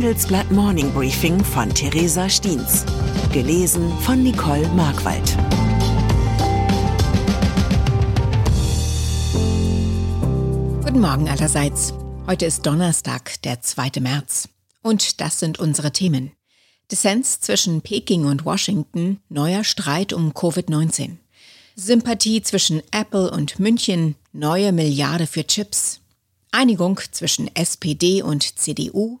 Handelsblatt Morning Briefing von Theresa Stiens. Gelesen von Nicole Markwald. Guten Morgen allerseits. Heute ist Donnerstag, der 2. März. Und das sind unsere Themen. Dissens zwischen Peking und Washington, neuer Streit um Covid-19. Sympathie zwischen Apple und München, neue Milliarde für Chips. Einigung zwischen SPD und CDU,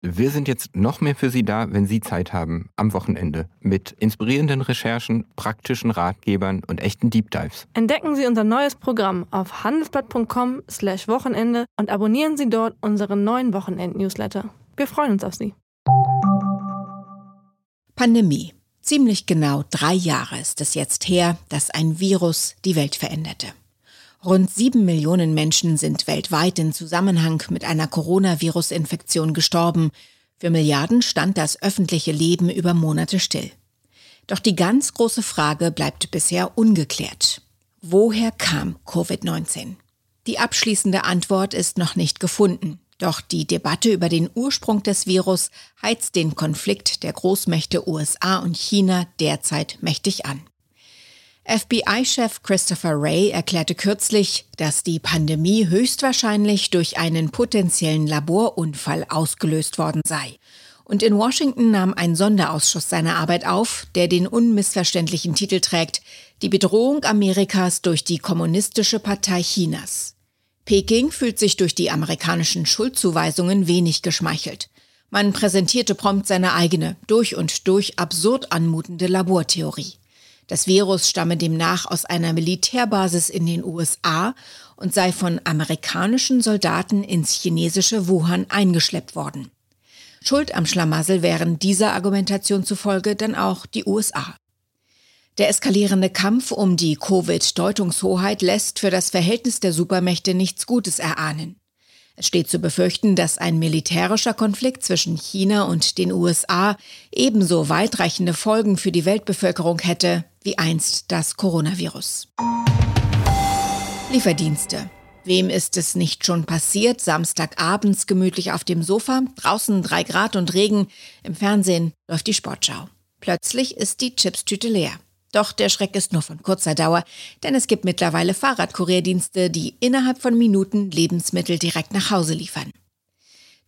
Wir sind jetzt noch mehr für Sie da, wenn Sie Zeit haben, am Wochenende, mit inspirierenden Recherchen, praktischen Ratgebern und echten Deep Dives. Entdecken Sie unser neues Programm auf handelsblatt.com/wochenende und abonnieren Sie dort unseren neuen Wochenend-Newsletter. Wir freuen uns auf Sie. Pandemie. Ziemlich genau drei Jahre ist es jetzt her, dass ein Virus die Welt veränderte. Rund sieben Millionen Menschen sind weltweit in Zusammenhang mit einer Coronavirus-Infektion gestorben. Für Milliarden stand das öffentliche Leben über Monate still. Doch die ganz große Frage bleibt bisher ungeklärt. Woher kam Covid-19? Die abschließende Antwort ist noch nicht gefunden. Doch die Debatte über den Ursprung des Virus heizt den Konflikt der Großmächte USA und China derzeit mächtig an. FBI-Chef Christopher Wray erklärte kürzlich, dass die Pandemie höchstwahrscheinlich durch einen potenziellen Laborunfall ausgelöst worden sei. Und in Washington nahm ein Sonderausschuss seine Arbeit auf, der den unmissverständlichen Titel trägt Die Bedrohung Amerikas durch die Kommunistische Partei Chinas. Peking fühlt sich durch die amerikanischen Schuldzuweisungen wenig geschmeichelt. Man präsentierte prompt seine eigene, durch und durch absurd anmutende Labortheorie. Das Virus stamme demnach aus einer Militärbasis in den USA und sei von amerikanischen Soldaten ins chinesische Wuhan eingeschleppt worden. Schuld am Schlamassel wären dieser Argumentation zufolge dann auch die USA. Der eskalierende Kampf um die Covid-Deutungshoheit lässt für das Verhältnis der Supermächte nichts Gutes erahnen. Es steht zu befürchten, dass ein militärischer Konflikt zwischen China und den USA ebenso weitreichende Folgen für die Weltbevölkerung hätte wie einst das Coronavirus. Lieferdienste. Wem ist es nicht schon passiert? Samstagabends gemütlich auf dem Sofa, draußen drei Grad und Regen, im Fernsehen läuft die Sportschau. Plötzlich ist die Chipstüte leer. Doch der Schreck ist nur von kurzer Dauer, denn es gibt mittlerweile Fahrradkurierdienste, die innerhalb von Minuten Lebensmittel direkt nach Hause liefern.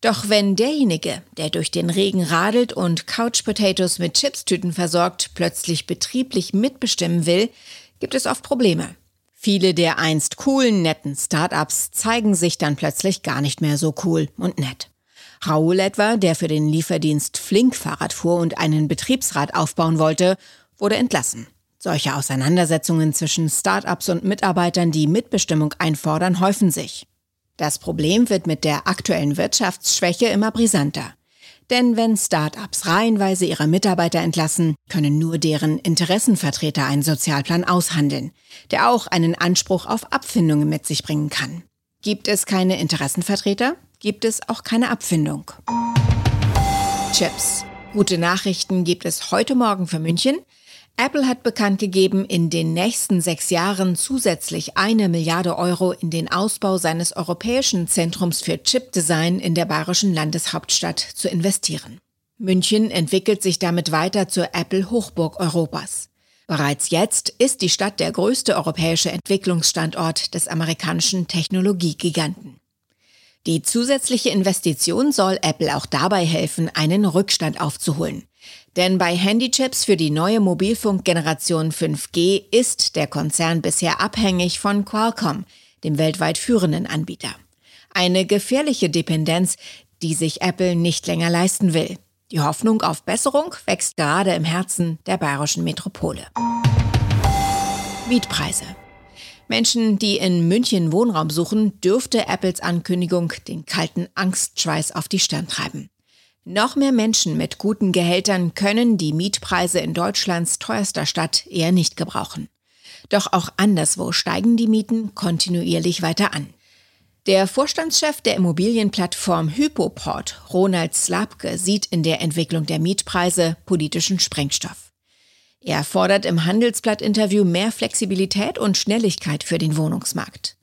Doch wenn derjenige, der durch den Regen radelt und Couch Potatoes mit Chipstüten versorgt, plötzlich betrieblich mitbestimmen will, gibt es oft Probleme. Viele der einst coolen, netten Startups zeigen sich dann plötzlich gar nicht mehr so cool und nett. Raoul etwa, der für den Lieferdienst Flink Fahrrad fuhr und einen Betriebsrat aufbauen wollte, wurde entlassen. Solche Auseinandersetzungen zwischen Start-ups und Mitarbeitern, die Mitbestimmung einfordern, häufen sich. Das Problem wird mit der aktuellen Wirtschaftsschwäche immer brisanter. Denn wenn Start-ups reihenweise ihre Mitarbeiter entlassen, können nur deren Interessenvertreter einen Sozialplan aushandeln, der auch einen Anspruch auf Abfindungen mit sich bringen kann. Gibt es keine Interessenvertreter, gibt es auch keine Abfindung. Chips. Gute Nachrichten gibt es heute Morgen für München. Apple hat bekannt gegeben, in den nächsten sechs Jahren zusätzlich eine Milliarde Euro in den Ausbau seines Europäischen Zentrums für Chipdesign in der bayerischen Landeshauptstadt zu investieren. München entwickelt sich damit weiter zur Apple-Hochburg Europas. Bereits jetzt ist die Stadt der größte europäische Entwicklungsstandort des amerikanischen Technologiegiganten. Die zusätzliche Investition soll Apple auch dabei helfen, einen Rückstand aufzuholen. Denn bei Handychips für die neue Mobilfunkgeneration 5G ist der Konzern bisher abhängig von Qualcomm, dem weltweit führenden Anbieter. Eine gefährliche Dependenz, die sich Apple nicht länger leisten will. Die Hoffnung auf Besserung wächst gerade im Herzen der bayerischen Metropole. Mietpreise. Menschen, die in München Wohnraum suchen, dürfte Apples Ankündigung den kalten Angstschweiß auf die Stirn treiben. Noch mehr Menschen mit guten Gehältern können die Mietpreise in Deutschlands teuerster Stadt eher nicht gebrauchen. Doch auch anderswo steigen die Mieten kontinuierlich weiter an. Der Vorstandschef der Immobilienplattform Hypoport, Ronald Slapke, sieht in der Entwicklung der Mietpreise politischen Sprengstoff. Er fordert im Handelsblatt-Interview mehr Flexibilität und Schnelligkeit für den Wohnungsmarkt.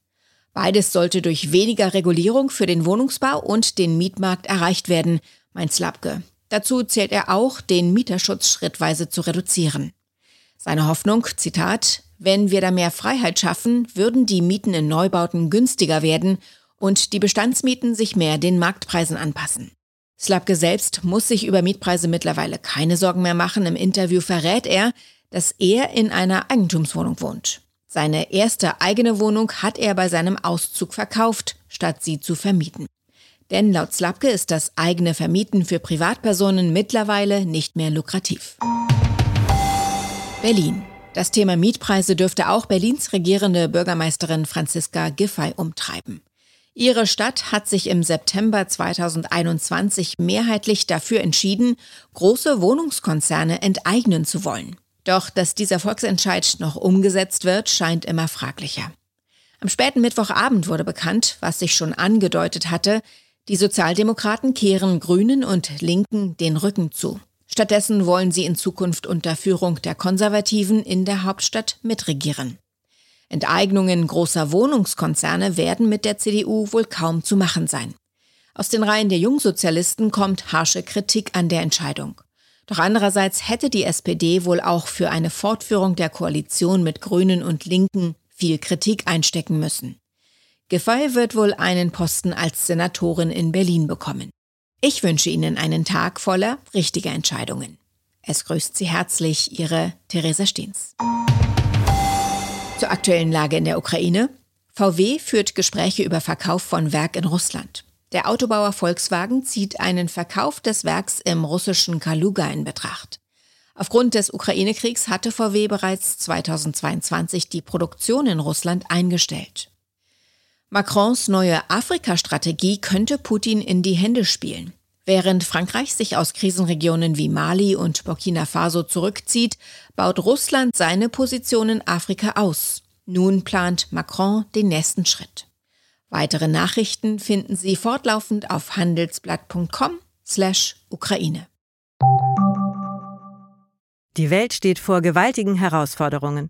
Beides sollte durch weniger Regulierung für den Wohnungsbau und den Mietmarkt erreicht werden, meint Slapke. Dazu zählt er auch, den Mieterschutz schrittweise zu reduzieren. Seine Hoffnung, Zitat, wenn wir da mehr Freiheit schaffen, würden die Mieten in Neubauten günstiger werden und die Bestandsmieten sich mehr den Marktpreisen anpassen. Slapke selbst muss sich über Mietpreise mittlerweile keine Sorgen mehr machen. Im Interview verrät er, dass er in einer Eigentumswohnung wohnt. Seine erste eigene Wohnung hat er bei seinem Auszug verkauft, statt sie zu vermieten. Denn laut Slapke ist das eigene Vermieten für Privatpersonen mittlerweile nicht mehr lukrativ. Berlin. Das Thema Mietpreise dürfte auch Berlins regierende Bürgermeisterin Franziska Giffey umtreiben. Ihre Stadt hat sich im September 2021 mehrheitlich dafür entschieden, große Wohnungskonzerne enteignen zu wollen. Doch dass dieser Volksentscheid noch umgesetzt wird, scheint immer fraglicher. Am späten Mittwochabend wurde bekannt, was sich schon angedeutet hatte, die Sozialdemokraten kehren Grünen und Linken den Rücken zu. Stattdessen wollen sie in Zukunft unter Führung der Konservativen in der Hauptstadt mitregieren. Enteignungen großer Wohnungskonzerne werden mit der CDU wohl kaum zu machen sein. Aus den Reihen der Jungsozialisten kommt harsche Kritik an der Entscheidung. Doch andererseits hätte die SPD wohl auch für eine Fortführung der Koalition mit Grünen und Linken viel Kritik einstecken müssen. Giffey wird wohl einen Posten als Senatorin in Berlin bekommen. Ich wünsche Ihnen einen Tag voller richtiger Entscheidungen. Es grüßt Sie herzlich Ihre Theresa Steens. Zur aktuellen Lage in der Ukraine. VW führt Gespräche über Verkauf von Werk in Russland. Der Autobauer Volkswagen zieht einen Verkauf des Werks im russischen Kaluga in Betracht. Aufgrund des Ukraine-Kriegs hatte VW bereits 2022 die Produktion in Russland eingestellt. Macrons neue Afrika-Strategie könnte Putin in die Hände spielen. Während Frankreich sich aus Krisenregionen wie Mali und Burkina Faso zurückzieht, baut Russland seine Position in Afrika aus. Nun plant Macron den nächsten Schritt. Weitere Nachrichten finden Sie fortlaufend auf handelsblatt.com/Ukraine. Die Welt steht vor gewaltigen Herausforderungen.